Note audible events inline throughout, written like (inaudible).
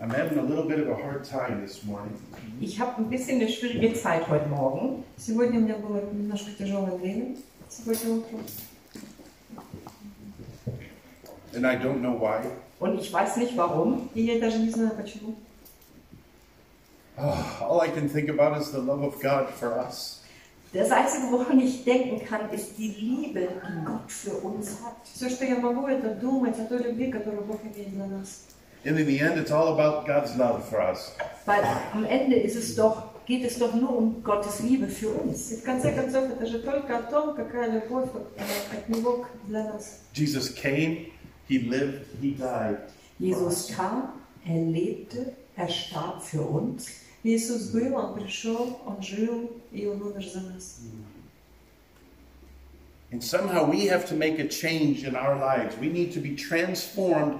I'm having a little bit of a hard time this morning. Ich habe ein bisschen eine schwierige Zeit heute Morgen. Сегодня у меня было немножко тяжелое время, сегодня утром. And I don't know why. Und ich weiß nicht warum. И я даже не знаю почему. Oh, all I can think about is the love of God for us. Das Einzige, woran ich denken kann, ist die Liebe, die Gott für uns hat. Все, что я могу, это думать о той любви, которую Бог имеет для нас. And in the end, it's all about God's love for us. Weil am Ende ist es doch, geht es doch nur um Gottes Liebe für uns. И в конце концов, это же только о том, какая любовь э, от Него для нас. Jesus came, He lived, He died. Jesus kam, er lebte, er starb für uns. Иисус был, Он пришел, Он жил, и Он умер за нас. And somehow we have to make a change in our lives. We need to be transformed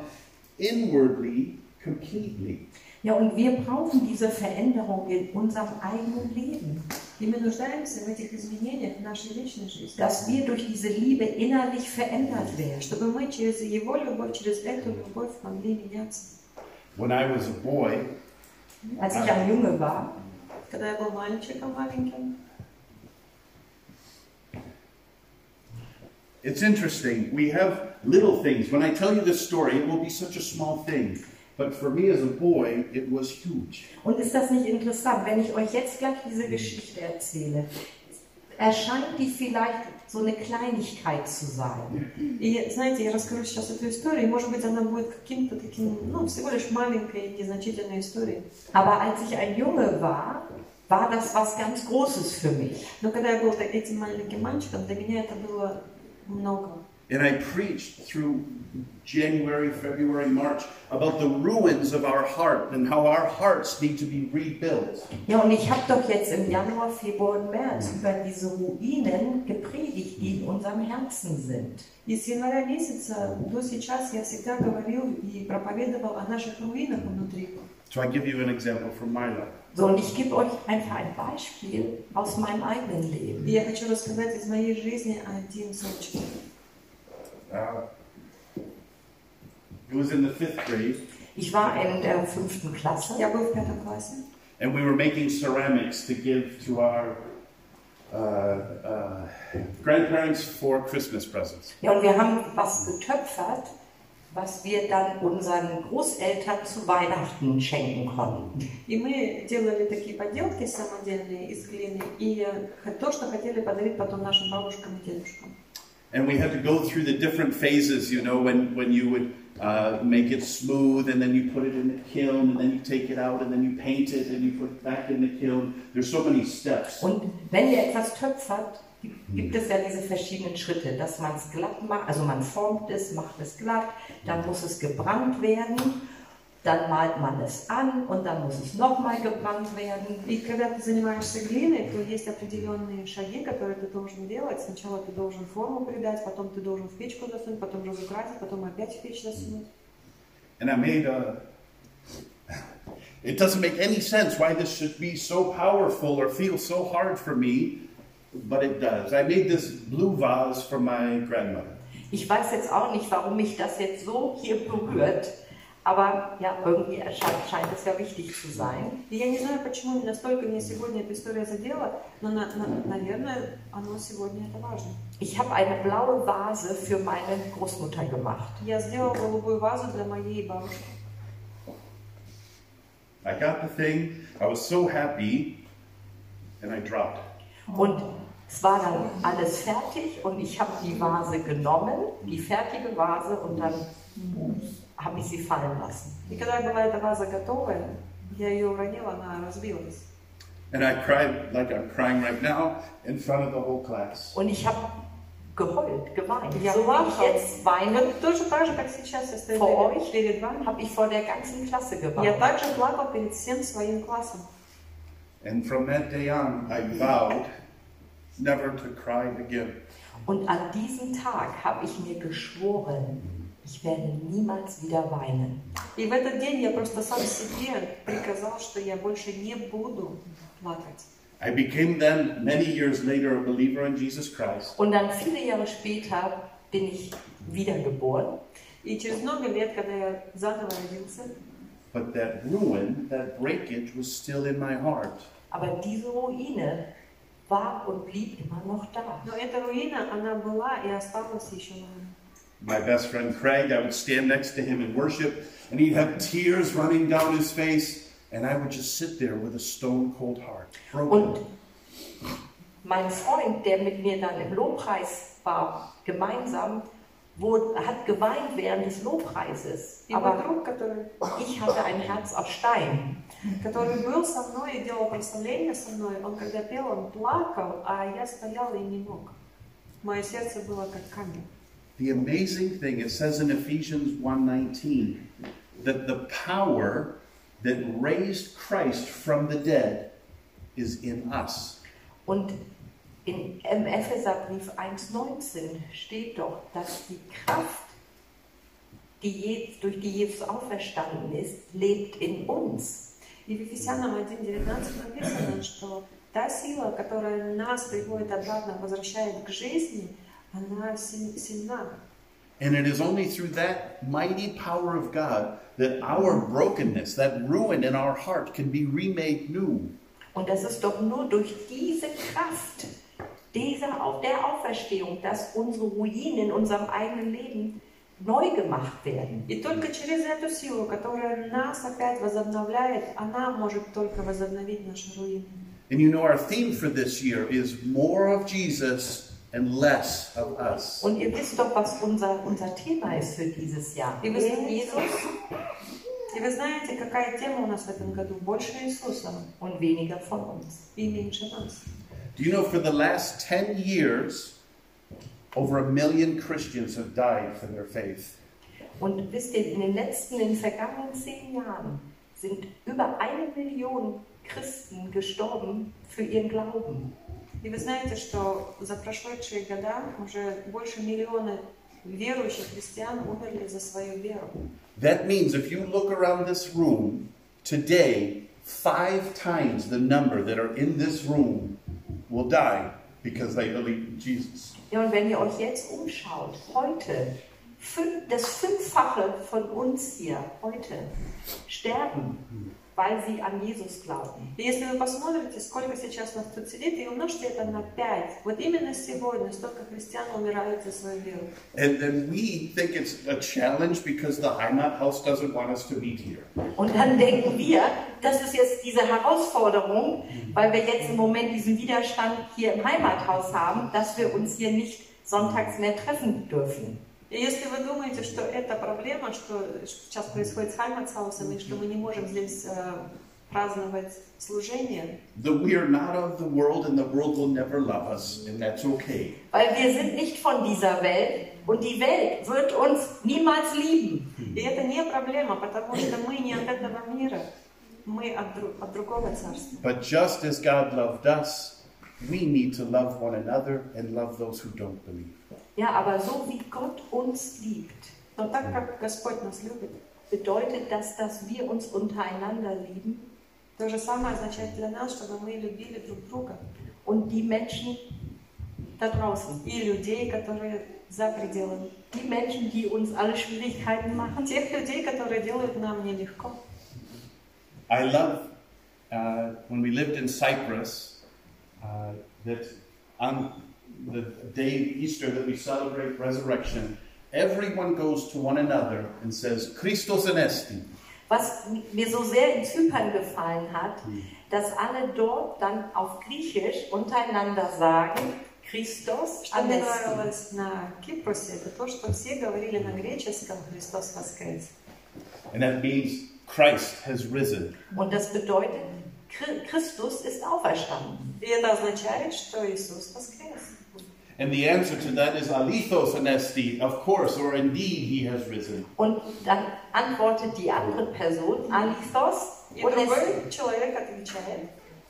inwardly, completely. Ja, und wir brauchen diese Veränderung in unserem eigenen Leben, И мы нуждаемся в этих изменениях в нашей личной жизни. dass wir durch diese Liebe innerlich verändert werden. Чтобы мы через Его любовь, через эту любовь могли меняться. When I was a boy, Als ich ein Junge war, Когда я был мальчиком маленьким, it's interesting. We have little things. When I tell you this story, it will be such a small thing. But for me as a boy, it was huge. Und ist das nicht interessant, wenn ich euch jetzt gleich diese Geschichte erzähle? Erscheint die vielleicht so eine Kleinigkeit zu sein. И знаете, я расскажу сейчас эту историю, и может быть она будет каким-то таким, ну, всего лишь маленькой и незначительной историей. Aber als ich ein Junge war, war das was ganz Großes für mich. Но когда я был так- этим маленьким мальчиком, для меня это было много. And I preached through January, February, March about the ruins of our heart and how our hearts need to be rebuilt. Ja, und ich habe doch jetzt im Januar, Februar und März über diese Ruinen gepredigt, die in unserem Herzen sind. И с января месяца до сейчас я всегда говорил и проповедовал о наших руинах внутри. So I give you an example from my life. So, und ich gebe euch einfach ein Beispiel aus meinem eigenen Leben. И я хочу рассказать из моей жизни один случай. Uh, it was in the fifth grade, Ich war in der fünften Klasse Я был в пятом классе, and we were making ceramics to give to our uh, uh, grandparents for Christmas presents. ja, und wir haben was getöpfert, was wir dann unseren Großeltern zu Weihnachten schenken konnten. и мы делали такие поделки самодельные из глины, и э, то, что хотели подарить потом нашим бабушкам и дедушкам. And we had to go through the different phases, you know, when, when you would uh, make it smooth and then you put it in the kiln and then you take it out and then you paint it and you put it back in the kiln. There's so many steps. Und wenn ihr etwas töpfert, gibt es ja diese verschiedenen Schritte, dass man es glatt macht, also man formt es, macht es glatt, dann muss es gebrannt werden, dann malt man es an und dann muss es nochmal gebrannt werden. И когда ты занимаешься глиной, то есть определенные шаги, которые ты должен делать. Сначала ты должен форму придать, потом ты должен в печку засунуть, потом разукрасить, потом опять в печь засунуть. And I made a. It doesn't make any sense why this should be so powerful or feel so hard for me, but it does. I made this blue vase for my grandmother. Ich weiß jetzt auch nicht, warum mich das jetzt so hier berührt, aber ja, irgendwie erscheint, scheint es ja wichtig zu sein. И я не знаю, почему настолько меня сегодня эта история задела, но, на- на- наверное, оно сегодня это важно. Ich habe eine blaue Vase für meine Großmutter gemacht. Я сделала голубую вазу для моей бабушки. I got the thing, I was so happy, and I dropped it. Und es war dann alles fertig und ich habe die Vase genommen, die fertige Vase, und dann habe ich sie fallen lassen. И когда была эта ваза готовая, я ее уронила, она разбилась. And I cried like I'm crying right now in front of the whole class. Und ich habe geheult, geweint. Ja, so wie ich плакала. jetzt weine, Вот точно так же, как сейчас я стою Vor перед, euch? перед вами. habe ich vor der ganzen Klasse Я geweint. также плакал перед всем своим классом. And from that day on, I vowed never to cry again. Und an diesem Tag habe ich mir geschworen, ich werde niemals wieder weinen. И в этот день я просто сам себе приказал, что я больше не буду плакать. I became then, many years later, a believer in Jesus Christ. Und dann viele Jahre später bin ich wiedergeboren. И через много лет, когда я заново родился, but that ruin, that breakage was still in my heart. Aber diese Ruine war und blieb immer noch da. Но эта руина, она была и осталась еще на My best friend Craig, I would stand next to him in worship, and he'd have tears running down his face, and I would just sit there with a stone cold heart, broken. Und mein Freund, der mit mir dann im Lobpreis war, gemeinsam, wurde, hat geweint während des Lobpreises. И мой Aber друг, который, ich hatte ein Herz aus Stein. который был со мной и делал прославление со мной, он когда пел, он плакал, а я стояла и не мог. Мое сердце было как камень. The amazing thing, it says in Ephesians 1:19 that the power that raised Christ from the dead is in us. Und in, im Epheserbrief 1,19 steht doch, dass die Kraft, die Je, durch die Jesus auferstanden ist, lebt in uns. И в Ефесянам 1.19 написано, что та сила, которая нас приводит обратно, возвращает к жизни, она силь- сильна. And it is only through that mighty power of God that our brokenness, that ruin in our heart, can be remade new. Und das ist doch nur durch diese Kraft, dieser auf der Auferstehung, dass unsere Ruinen in unserem eigenen Leben neu gemacht werden. И только через эту силу, которая нас опять возобновляет, она может только возобновить наши руины. And you know, our theme for this year is more of Jesus and less of us. Und ihr wisst doch, was unser, unser Thema ist für dieses Jahr. И вы, Mehr знаете, Jesus и вы знаете, какая тема у нас в этом году? Больше Иисуса und weniger von uns. и меньше нас. Do you know, for the last 10 years, over a million Christians have died for their faith. Und wisst ihr, in den letzten, in den vergangenen zehn Jahren sind über eine Million Christen gestorben für ihren Glauben. И вы знаете, что за прошедшие года уже больше миллиона верующих христиан умерли за свою веру. That means if you look around this room today, five times the number that are in this room will die because they believe in Jesus. Ja, und wenn ihr euch jetzt umschaut, heute, fün- das Fünffache von uns hier heute sterben, weil sie an Jesus glauben. И если вы посмотрите, сколько сейчас нас тут сидит, и умножьте это на 5, вот именно сегодня столько христиан умирают за свою веру. And then we think it's a challenge because the Heimat House doesn't want us to meet here. Und dann denken wir, das ist jetzt diese Herausforderung, weil wir jetzt im Moment diesen Widerstand hier im Heimathaus haben, dass wir uns hier nicht sonntags mehr treffen dürfen. И если вы думаете, что это проблема, что сейчас происходит с Хайматсаусом, и что мы не можем здесь э, праздновать служение, That we are not of the world and the world will never love us, and that's okay. Weil wir sind nicht von dieser Welt und die Welt wird uns niemals lieben. и это не проблема, потому что мы не от этого мира, мы от, дру- от другого царства. But just as God loved us, we need to love one another and love those who don't believe. Ja, aber so wie Gott uns liebt, Но так как Господь нас любит, bedeutet das, dass wir uns untereinander lieben то же самое означает для нас, чтобы мы любили друг друга und die Menschen da draußen. и людей, которые за пределами. Die Menschen, die uns alle Schwierigkeiten machen. Тех людей, которые делают нам нелегко. I love uh, when we lived in Cyprus uh, that on the day of Easter that we celebrate resurrection, everyone goes to one another and says, Christos anesti. Was mir so sehr in Zypern gefallen hat, dass alle dort dann auf Griechisch untereinander sagen, Christos Что мне Anesti. нравилось на Кипросе, это то, что все говорили на греческом «Христос воскрес». And that means Christ has risen. Und das bedeutet, Chri- Christus ist auferstanden. И это означает, что Иисус воскрес. And the answer to that is alithos anesti, of course, or indeed he has risen. Und dann antwortet die andere Person, alithos, und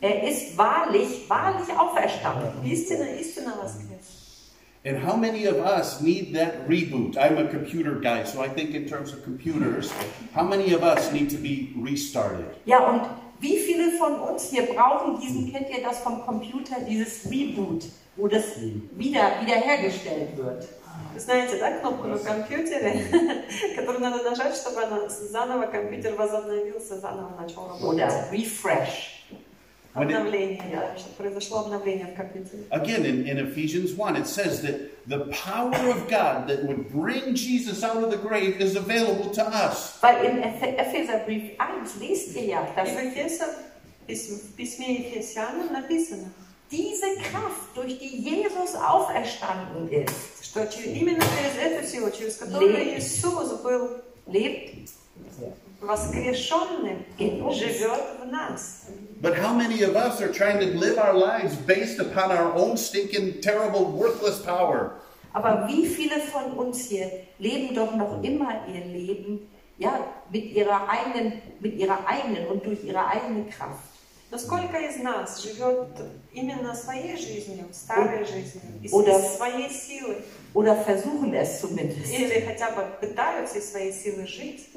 er ist wahrlich, wahrlich auferstanden. Istina, istina and how many of us need that reboot? I'm a computer guy, so I think in terms of computers, how many of us need to be restarted? Ja, und wie viele von uns hier brauchen diesen, kennt ihr das vom Computer, dieses Reboot? wo das wieder, wiederhergestellt wird? Вы знаете, да, кнопку на компьютере, которая которую надо нажать, чтобы она заново компьютер возобновился, заново начал работать. oder refresh. When it- Обновление, да, чтобы произошло обновление в компьютере. Again, in, in Ephesians 1, it says that the power of God that would bring Jesus out of the grave is available to us. Weil im Ephe- Epheserbrief 1 liest ihr ja, dass И в, Ефесе, письме- в письме Ефесянам написано, diese Kraft, durch die Jesus auferstanden ist, что че- именно через эту силу, через которую Ле- Иисус был lebt воскрешенным, In us. живет в нас. But how many of us are trying to live our lives based upon our own stinking, terrible, worthless power? Aber wie viele von uns hier leben doch noch immer ihr Leben ja, mit, ihrer eigenen, mit ihrer eigenen und durch ihre eigene Kraft? Но сколько из нас живет именно своей жизнью, старой жизнью, из Oder- из своей силы, Oder versuchen es zumindest. или хотя бы пытаются из своей силы жить?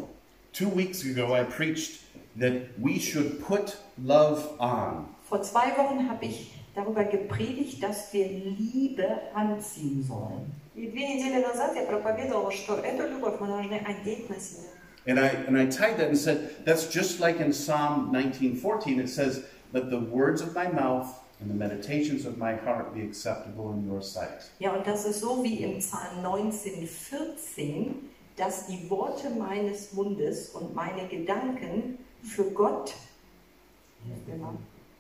Two weeks ago, I preached that we should put love on. Vor zwei Wochen habe ich darüber gepredigt, dass wir Liebe anziehen sollen. И две недели назад я проповедовала, что эту любовь мы должны одеть на себя. And I, and I tied that and said, that's just like in Psalm 19:14. It says, Let the words of my mouth and the meditations of my heart be acceptable in your sight. Ja, und das ist so wie im Psalm 19, 14, dass die Worte meines Mundes und meine Gedanken für Gott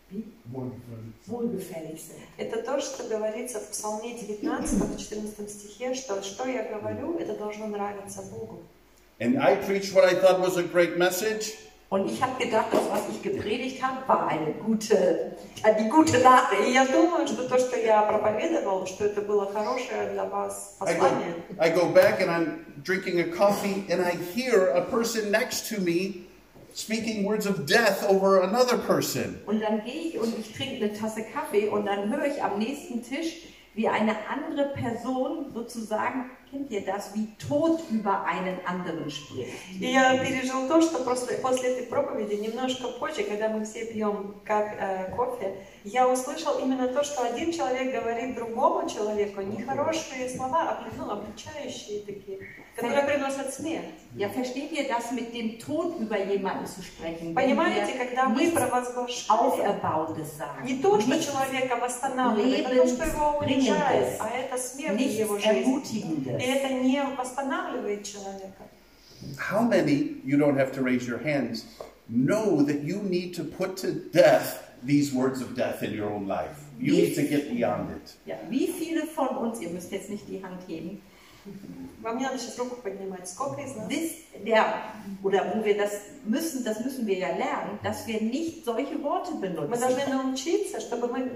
wie? wohlgefällig sind. Это то, что говорится в Псалме 19, в 14 стихе, что что я говорю, это должно нравиться Богу. And I preached what I thought was a great message. Und ich habe gedacht, das, was ich gepredigt habe, war eine gute, äh, die gute Nachricht. И я думаю, что то, что я проповедовал, что это было хорошее для вас I go, послание. I go back and I'm drinking a coffee and I hear a person next to me speaking words of death over another person. Und dann gehe ich und ich trinke eine Tasse Kaffee und dann höre ich am nächsten Tisch, wie eine andere Person sozusagen, kennt ihr das, wie Tod über einen anderen spricht. И я пережил то, что просто после этой проповеди, немножко позже, когда мы все пьем как э, кофе, я услышал именно то, что один человек говорит другому человеку нехорошие слова, обли- ну, обличающие такие, которые приносят смерть. Ja, versteht ihr das mit dem Tod über jemanden zu sprechen? Понимаете, когда мы провозглашаем не то, что человека восстанавливает, а то, что его унижает, а это смерть в его жизни. И это не восстанавливает человека. How many, you don't have to raise your hands, know that you need to put to death these words of death in your own life? You need to get beyond it. Ja, wie viele von uns, ihr müsst jetzt nicht die Hand heben, Вам не надо сейчас руку поднимать. Сколько из нас? wisst der, oder wo wir das müssen, das müssen wir ja lernen, dass wir nicht solche Worte Мы benutzen. должны научиться, чтобы мы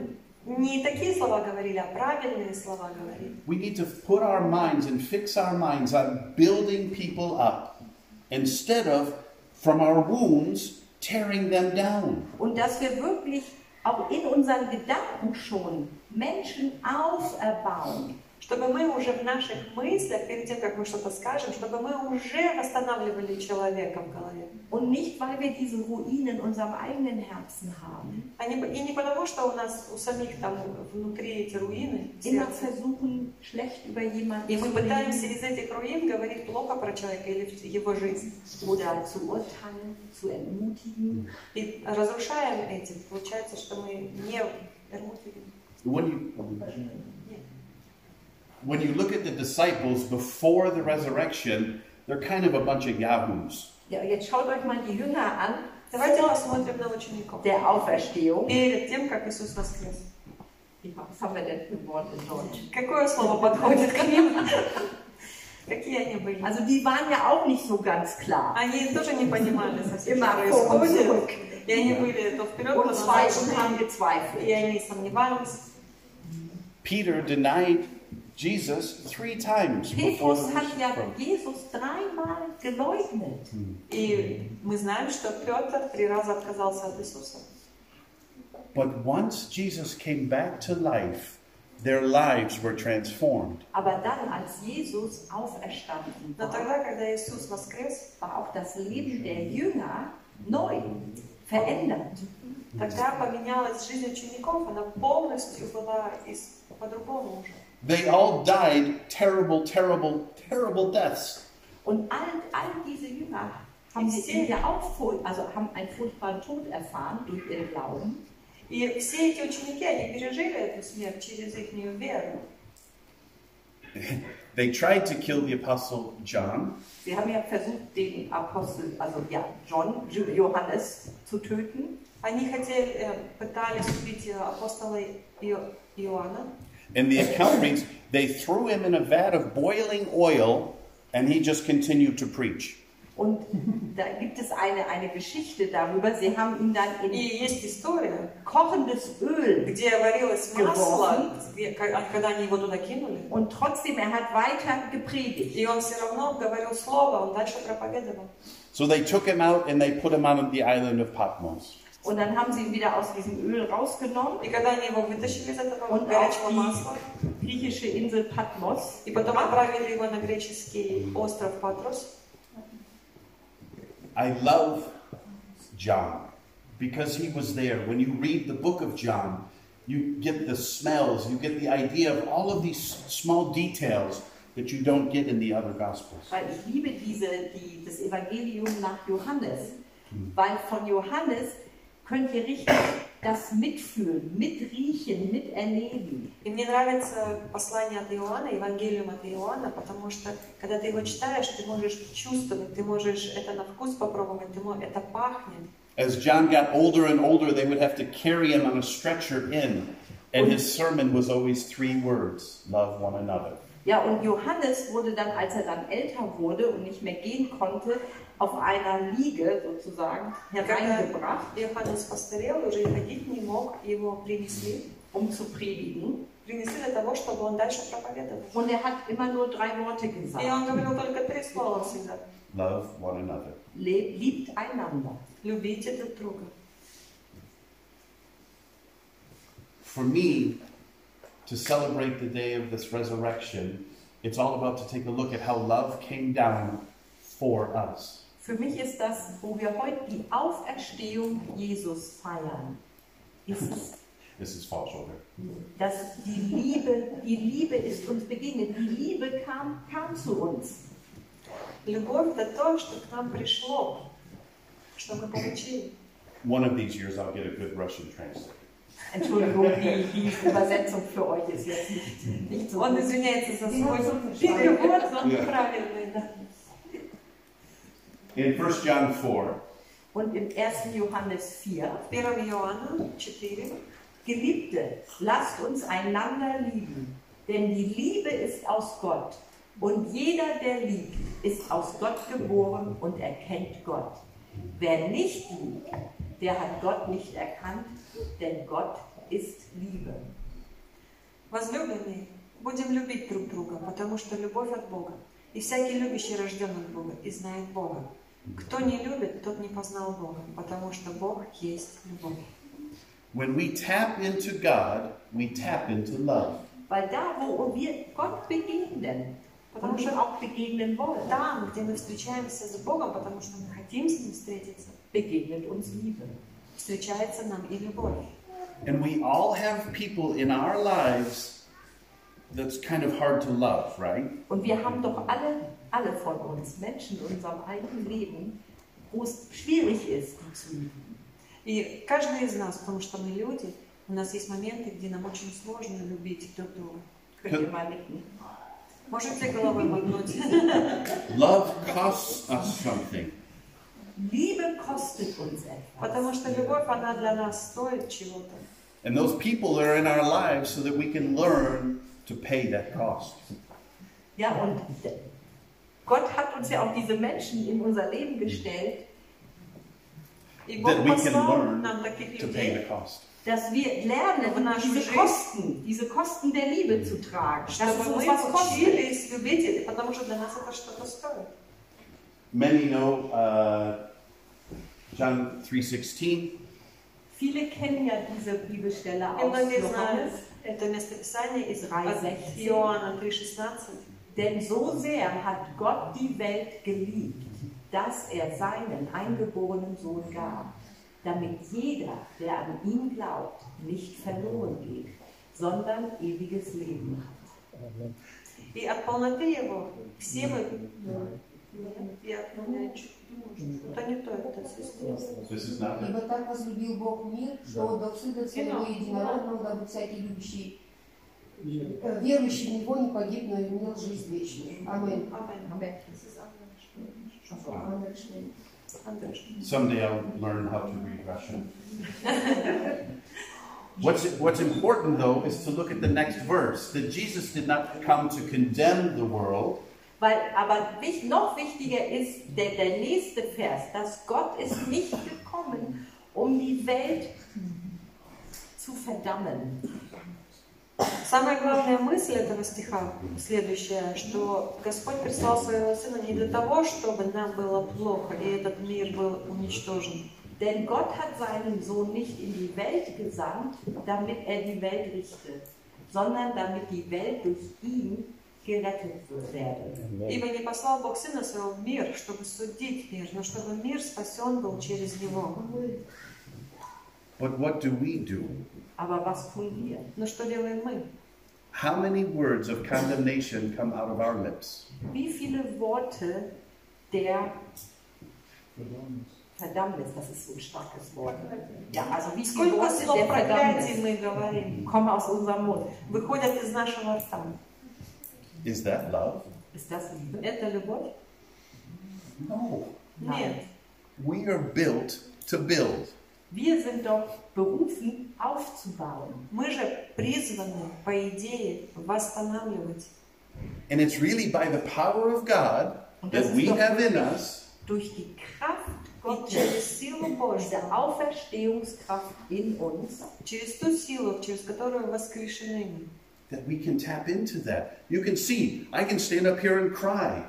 не такие слова говорили, а правильные слова говорили. We need to put our minds and fix our minds on building people up instead of, from our wounds, tearing them down. Und dass wir wirklich auch in unseren Gedanken schon Menschen auferbauen. Чтобы мы уже в наших мыслях, перед тем, как мы что-то скажем, чтобы мы уже восстанавливали человека в голове. Und nicht, weil wir diese Ruinen in unserem eigenen Herzen haben. А и не потому, что у нас у самих там внутри эти руины, Immer versuchen, schlecht über jemanden и мы пытаемся из этих руин говорить плохо про человека или его жизнь. oder zu urteilen, zu entmutigen. И разрушаем этим. Получается, что мы не эрмутивим. When you, when you look at the disciples before the resurrection, they're kind of a bunch of yahoos. Ja, jetzt schaut euch mal die Jünger an Давайте vor посмотрим на учеников. der Auferstehung. Перед тем, как Иисус воскрес. Was haben wir denn für Wort in Deutsch? Какое слово подходит к ним? Какие они были? Also die waren ja auch nicht so ganz klar. Они тоже не понимали совсем, Immer что vor und происходит. zurück. И они были то вперед, то Und назад. Zweifel haben И gezweifelt. они сомневались. Peter denied Jesus three times before Petrus the hat ja rooster crowed. Jesus dreimal geleugnet. И мы знаем, что Петр три раза отказался от Иисуса. But once Jesus came back to life, their lives were transformed. Aber dann, als Jesus auferstanden Но war, тогда, когда Иисус воскрес, war auch das Leben der Jünger neu, verändert. тогда поменялась жизнь учеников, она полностью была из- по-другому уже. They all died terrible, terrible, terrible deaths. Und all, all diese Jünger haben sie ihn ja auch, furch- also haben einen furchtbaren Tod erfahren durch ihren Glauben. И все эти ученики, они пережили эту смерть через их веру. (laughs) They tried to kill the apostle John, Sie haben ja versucht, den Apostel, also ja, John, Johannes zu töten. Они хотели, э, пытались убить э, апостола Ио- Иоанна. and the account reads they threw him in a vat of boiling oil, and he just continued to preach. Und (laughs) da gibt es eine, eine Geschichte darüber. Sie haben ihn dann И in есть история, kochendes Öl где варилось масло, где- ка- когда они его туда кинули. und trotzdem er hat weiter gepredigt. И он все равно говорил слово, он дальше проповедовал. So they took him out and they put him on the island of Patmos. Und dann haben sie ihn wieder aus diesem Öl rausgenommen И когда они его вытащили из этого und горячего auf масла, die griechische Insel Patmos и потом отправили его на греческий остров Патрос, I love John because he was there. When you read the book of John, you get the smells, you get the idea of all of these small details that you don't get in the other gospels. Weil ich liebe diese, die, das Evangelium nach Johannes. Weil von Johannes könnt ihr richtig das mitfühlen, mitriechen, miterleben. И мне нравится послание от Иоанна, Евангелиум от Иоанна, потому что когда ты его читаешь, ты можешь чувствовать, ты можешь это на вкус попробовать, ты мо- это пахнет. As John got older and older, they would have to carry him on a stretcher in, and his sermon was always three words love one another. Ja, und Johannes wurde dann, als er dann älter wurde und nicht mehr gehen konnte, auf einer Liege sozusagen hereingebracht, Когда Иоаннес постарел, уже и ходить не мог, его принесли. um zu predigen. Принесли для того, чтобы он дальше проповедовал. Und er hat immer nur drei Worte И gesagt. он говорил только три слова всегда. Love one another. Le liebt einander. Любите друг друга. For me, to celebrate the day of this resurrection, it's all about to take a look at how love came down for us. Für mich ist das, wo wir heute die Auferstehung Jesus feiern, ist es, (laughs) This is false shoulder. dass die Liebe, die Liebe ist uns begegnet. Die Liebe kam, kam zu uns. Любовь – это то, что к нам пришло, что мы получили. One of these years, I'll get a good Russian translator. Entschuldigung, die, die Übersetzung für euch ist jetzt nicht, nicht so Он gut. извиняется за Die свой hat so viel перевод, Schweine. он Ja. правильный, да. In 1 John 4, Und im 1. Johannes 4, 1 Иоанна 4. Geliebte, lasst uns einander lieben, denn die Liebe ist aus Gott. Und jeder, der liebt, ist aus Gott geboren und erkennt Gott. Wer nicht liebt, der hat Gott nicht erkannt, denn Gott ist Liebe. Возлюбленные, будем любить друг друга, потому что любовь от Бога. И всякий любящий рожден от Бога и знает Бога. Кто не любит, тот не познал Бога, потому что Бог есть любовь. when we tap into God, we tap into love. Weil da, wo wir Gott begegnen und schon auch begegnen wollen, Там, где мы встречаемся с Богом, потому что мы хотим с Ним встретиться, begegnet uns Liebe. встречается нам и любовь. And we all have people in our lives that's kind of hard to love, right? Und wir haben doch alle, alle von uns Menschen in unserem eigenen Leben, wo es schwierig ist, die zu lieben. И каждый из нас, потому что мы люди, у нас есть моменты, где нам очень сложно любить друг друга. Mal nicken. Можете головой мотнуть? Love costs us something. Liebe kostet uns etwas. Потому что любовь, она для нас стоит чего-то. And those people are in our lives so that we can learn to pay that cost. Ja, und Gott hat uns ja auch diese Menschen in unser Leben gestellt, И That Бог we can послал learn нам таких To pay людей, the cost. dass wir lernen, В нашу diese жизнь. Kosten, diese Kosten der Liebe zu tragen. Dass es чтобы uns мы was kostet. Many know uh, John 3.16. Viele kennen ja diese Bibelstelle И aus многие знают Johannes. это местописание из 3,16. Иоанна 3,16. Denn so sehr hat Gott die Welt geliebt, dass er seinen eingeborenen Sohn gab, damit jeder, der an ihn glaubt, nicht verloren geht, sondern ewiges Leben hat. И от полноты Его все мы Нет, я мяч. Это не то, это сестра. This is not Ибо так возлюбил Бог мир, что отдал Сына Своего Единородного, дабы всякий любящий, э, верующий в Него не погиб, но имел жизнь вечную. Аминь. Амен. Аминь. Андрюш. Someday I'll learn how to read Russian. What's, what's important, though, is to look at the next verse that Jesus did not come to condemn the world, Weil, aber wich- noch wichtiger ist der, der nächste Vers, dass Gott ist nicht gekommen, um die Welt zu verdammen. Самая главная мысль этого стиха следующая, что Господь прислал своего Сына не для того, чтобы нам было плохо, и этот мир был уничтожен. Denn Gott hat seinen Sohn nicht in die Welt gesandt, damit er die Welt richtet, sondern damit die Welt durch ihn gerettet werde. Ибо не послал Бог Сына Своего в мир, чтобы судить мир, но чтобы мир спасен был через Него. but what do we do? Aber was tun wir? Но что делаем мы? How many words of condemnation come out of our lips? Wie viele Worte der Verdammnis, das ist so ein starkes Wort. Ja, also wie viele Сколько Worte слов der проклятий Verdammnis мы говорим, kommen aus unserem Mund? выходят из нашего рта. Is that love? Ist das Liebe? Это любовь? No. Нет. We are built to build. Wir sind doch berufen, aufzubauen. Мы же призваны, по идее, восстанавливать. And it's really by the power of God that we have in us Durch die Kraft И Gottes, через силу Божью, diese Auferstehungskraft in uns, через ту силу, через которую воскрешены мы. that we can tap into that. You can see, I can stand up here and cry.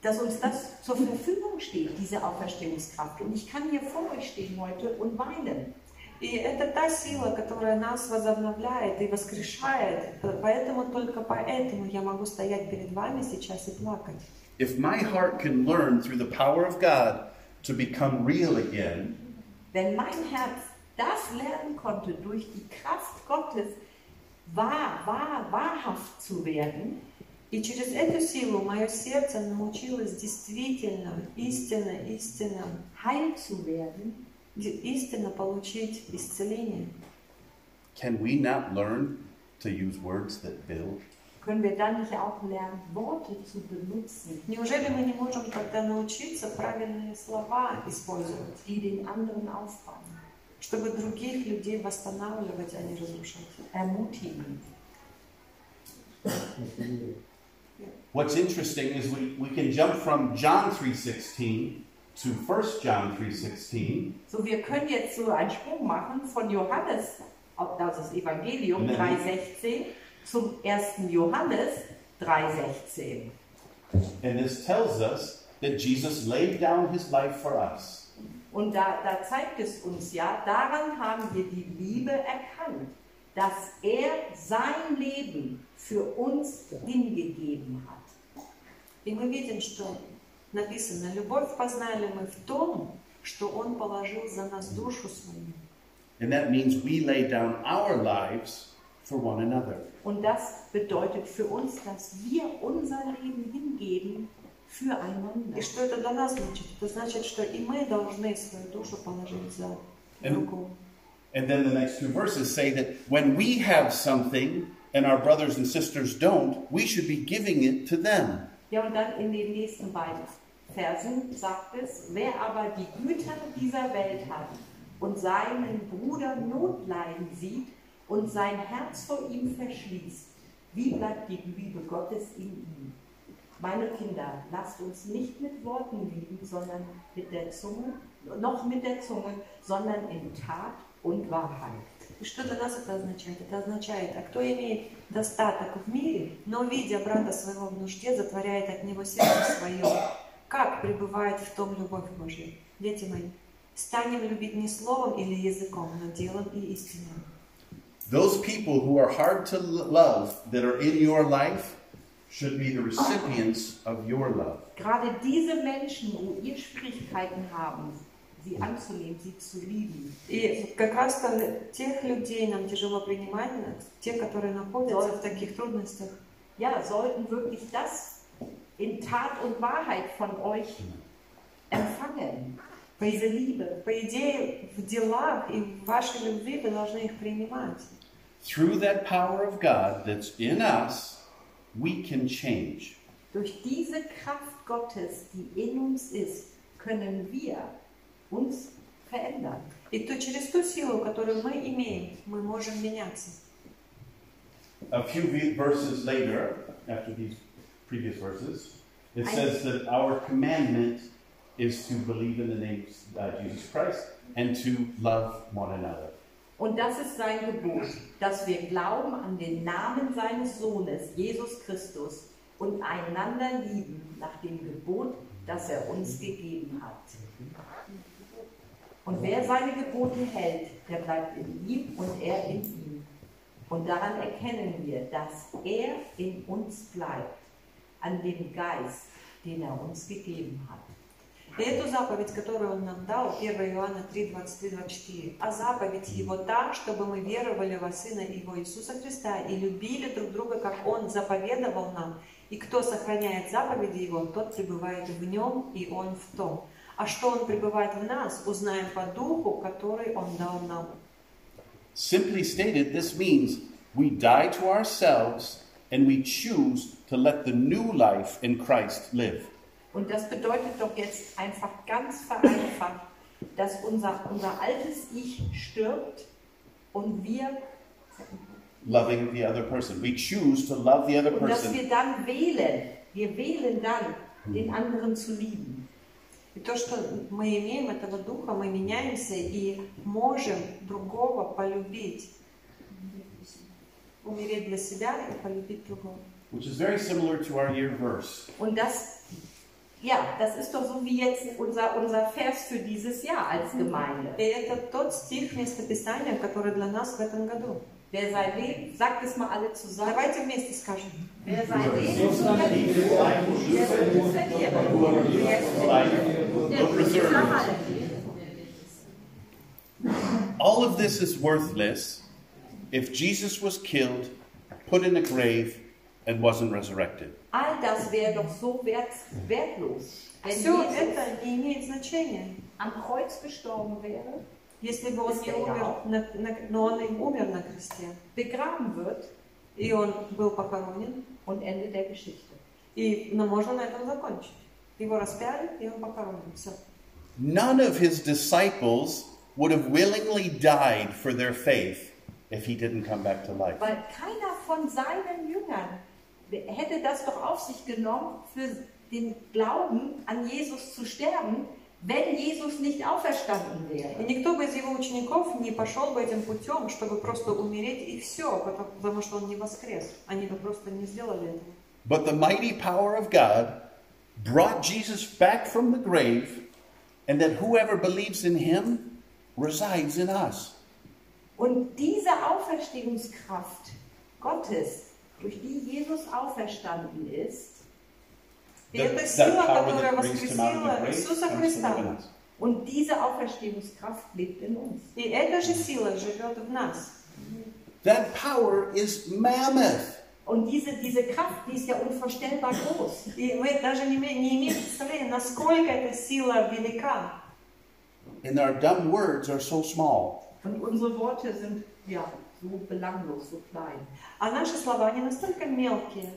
dass uns das zur Verfügung steht, diese Auferstehungskraft. Und ich kann hier vor euch stehen heute und weinen. И это та сила, которая нас возобновляет и воскрешает. Поэтому только поэтому я могу стоять перед вами сейчас и плакать. If my heart can learn through the power of God to become real again, Wenn mein Herz das lernen konnte, durch die Kraft Gottes wahr, wahr, wahrhaft zu werden, И через эту силу мое сердце научилось действительно, истинно, истинно, heil zu werden, истинно получить исцеление. can we not learn to use words that build? können wir dann nicht auch lernen, Worte zu benutzen, Неужели мы не можем тогда научиться правильные слова использовать, die den anderen aufbauen, чтобы других людей восстанавливать, а не разрушать? ermutigen? What's interesting is we, we can jump from John 3.16 to 1 John 3.16 So, wir können jetzt so einen Sprung machen von Johannes, auf das Evangelium Mhm. 3,16 zum 1. Johannes 3,16. and this tells us that Jesus laid down his life for us. Und da, da zeigt es uns ja, daran haben wir die Liebe erkannt, dass er sein Leben für uns hingegeben hat. И мы видим, что написано, любовь познали мы в том, что Он положил за нас душу свою. And that means we lay down our lives for one another. Und das bedeutet für uns, dass wir unser Leben hingeben füreinander. И что это для нас значит? Это значит, что и мы должны свою душу положить за другого. And then the next two verses say that when we have something and our brothers and sisters don't, we should be giving it to them. Ja, und dann in den nächsten beiden Versen sagt es, wer aber die Güter dieser Welt hat und seinen Bruder Notleiden sieht und sein Herz vor ihm verschließt, wie bleibt die Liebe Gottes in ihm? Meine Kinder, lasst uns nicht mit Worten lieben, sondern mit der Zunge, noch mit der Zunge, sondern in Tat und Wahrheit. И что для нас это означает? Это означает, а кто имеет достаток в мире, но, видя брата своего в нужде, затворяет от него сердце свое, как пребывает в том любовь Божья? Дети мои, станем любить не словом или языком, но делом и истиной. Those people who are hard to l- love that are in your life should be the recipients of your love. Gerade diese Menschen, wo ihr Schwierigkeiten haben, sie anzunehmen, sie zu lieben, И как раз то тех людей нам тяжело принимать, те, которые находятся в таких трудностях, ja, sollten wirklich das in Tat und Wahrheit von euch empfangen. Diese Liebe. По идее, в делах и в вашей любви вы должны их принимать. Through that power of God that's in us, we can change. Durch diese Kraft Gottes, die in uns ist, können wir uns verändern. И то через ту силу, которую мы имеем, мы можем меняться. A few ve- verses later, after these previous verses, it says that our commandment is to believe in the name of uh, Jesus Christ and to love one another. Und das ist sein Gebot, dass wir glauben an den Namen seines Sohnes, Jesus Christus, und einander lieben nach dem Gebot, das er uns gegeben hat. Und wer seine Gebote hält, der bleibt in ihm und er in ihm. Und daran erkennen wir, dass er in uns bleibt, an dem Geist, den er uns gegeben hat. И эту заповедь, которую Он нам дал, 1 Иоанна 3, 23, 24, а заповедь Его та, чтобы мы веровали во Сына Его Иисуса Христа и любили друг друга, как Он заповедовал нам. И кто сохраняет заповеди Его, тот пребывает в Нем, и Он в том. А что Он пребывает в нас, узнаем по Духу, который Он дал нам. Simply stated, this means we die to ourselves and we choose to let the new life in Christ live. Und das bedeutet doch jetzt einfach ganz vereinfacht, dass unser, unser altes Ich stirbt und wir Loving the other person. We choose to love the other und dass person wir dann wählen, wir wählen dann, den anderen zu lieben. И то, что мы имеем этого Духа, мы меняемся и можем другого полюбить. Умереть для себя и полюбить другого. which is very similar to our year verse. Und das, ja, das ist doch so wie jetzt unser, unser Vers für dieses Jahr als Gemeinde. И это тот стих местописания, который для нас в этом году. Wer sein Leben, sagt es mal alle zusammen. Давайте вместе скажем. Wer sein Leben verliert, der wird es verlieren. Der wird es verhalten. All of this is worthless if Jesus was killed, put in a grave, and wasn't resurrected. All das wäre doch so wert, wertlos, wenn Все Jesus это не имеет значения. am Kreuz gestorben wäre, Если бы он не умер, на- на- но он и умер на кресте, begraben wird и он был похоронен, und Ende der Geschichte. и, но можно на этом закончить. Его распяли, и он похоронен. Все. None of his disciples would have willingly died for their faith if he didn't come back to life. Weil keiner von seinen Jüngern hätte das doch auf sich genommen, für den Glauben an Jesus zu sterben, wenn Jesus nicht auferstanden И wäre. никто бы из его учеников не пошел бы этим путем, чтобы просто умереть и все, потому, потому что он не воскрес. Они бы просто не сделали этого. But the mighty power of God brought Jesus back from the grave, and that whoever believes in him resides in us. Und diese Auferstehungskraft Gottes, durch die Jesus auferstanden ist, И эта сила, которая воскресила grave Иисуса comes to live in Христа, us. und diese Auferstehungskraft lebt in uns. и эта же сила живет в нас. That power is mammoth. Und diese, diese Kraft, die ist ja unvorstellbar groß. И мы даже не, име- не имеем представления, насколько эта сила велика. And our dumb words are so small. Und unsere Worte sind ja А наши слова, они настолько мелкие.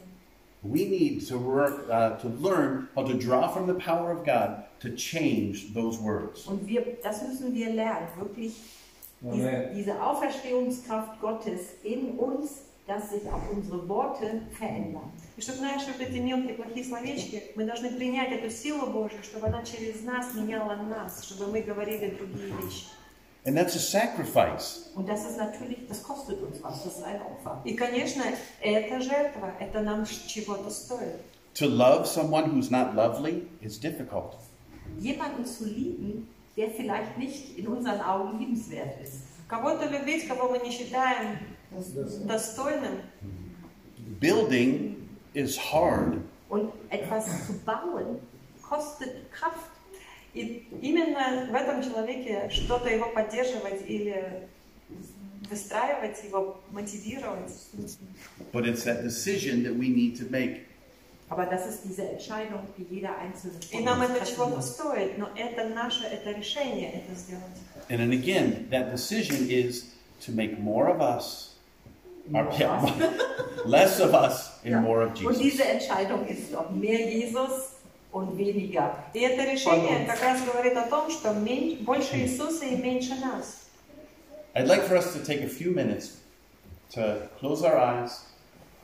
We need to work uh, to learn how to draw from the power of God to change those words. Und wir, das müssen wir lernen, wirklich diese, diese Auferstehungskraft Gottes in uns, dass sich auch unsere Worte verändern. И чтобы, знаешь, вот эти мелкие плохие словечки, мы должны принять эту силу Божью, чтобы она через нас меняла нас, чтобы мы говорили другие вещи. And that's a sacrifice. Und das ist natürlich, das kostet uns was, das ist ein Opfer. И, конечно, это жертва, это нам чего-то стоит. To love someone who's not lovely is difficult. Jemanden zu lieben, der vielleicht nicht in unseren Augen liebenswert ist. Кого-то любить, кого мы не считаем достойным, Building is hard. Und etwas zu bauen, kostet Kraft. И именно в этом человеке что-то его поддерживать или выстраивать его, мотивировать. But it's that decision that we need to make. Aber das ist diese Entscheidung, die jeder Einzelne И von uns это treffen muss. стоит, но это наше, это решение это сделать. And then again, that decision is to make more of us, or, More yeah, of less of us and Ja. more of Und Jesus. diese Entscheidung ist doch mehr Jesus und weniger. И это решение Понятно. как раз говорит о том, что мен- больше Иисуса и меньше нас. I'd like for us to take a few minutes to close our eyes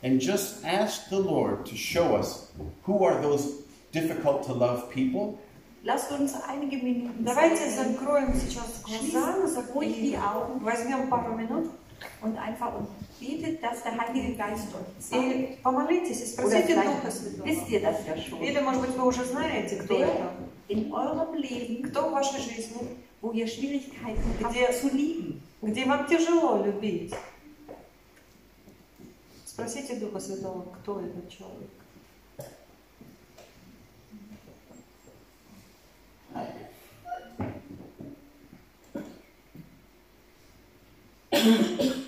and just ask the Lord to show us who are those difficult to love people Lasst uns einige Minuten Давайте Zeit nehmen закроем сейчас глаза, ruhig die и Augen возьмем пару минут und einfach und betet, dass der Heilige Geist euch zeigt. и помолитесь и спросите Духа Святого. wisst ihr das ja schon. Или, может быть, вы уже знаете, кто Wer это. in eurem Leben, Кто в вашей жизни, wo ihr Schwierigkeiten Где- habt zu lieben. где вам тяжело любить. Спросите Духа Святого, кто этот человек. Please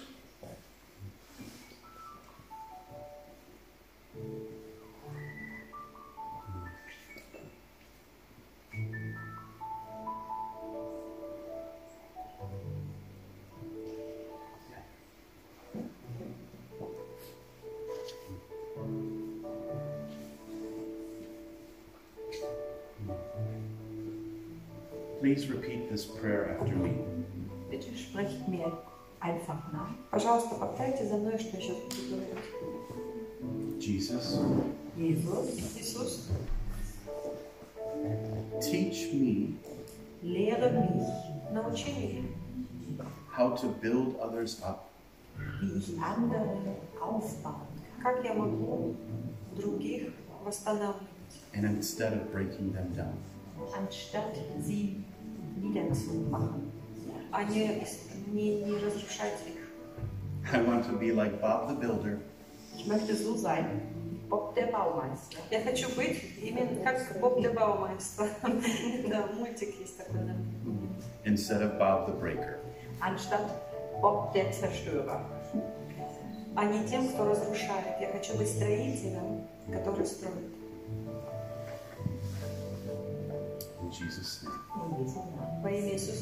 repeat this prayer after me. Bitte mir einfach nach. Пожалуйста, повторите за мной, что я сейчас буду говорить. Jesus, Jesus, Иисус, teach me lehre mich, научи меня, how to build others up wie ich andere aufbauen kann. как я могу других восстанавливать, and instead of breaking them down. anstatt sie niederzumachen. а не, не, не разрушать их. I want to be like Bob the Builder Ich möchte so sein, Bob der Baumeister. Я хочу быть именно как Боб де Баумайстер. (laughs) Да, мультик есть такой, да. instead of Bob the Breaker. anstatt Bob der Zerstörer. А не тем, кто разрушает. Я хочу быть строителем, который строит. In Jesus' name. Во имя Иисуса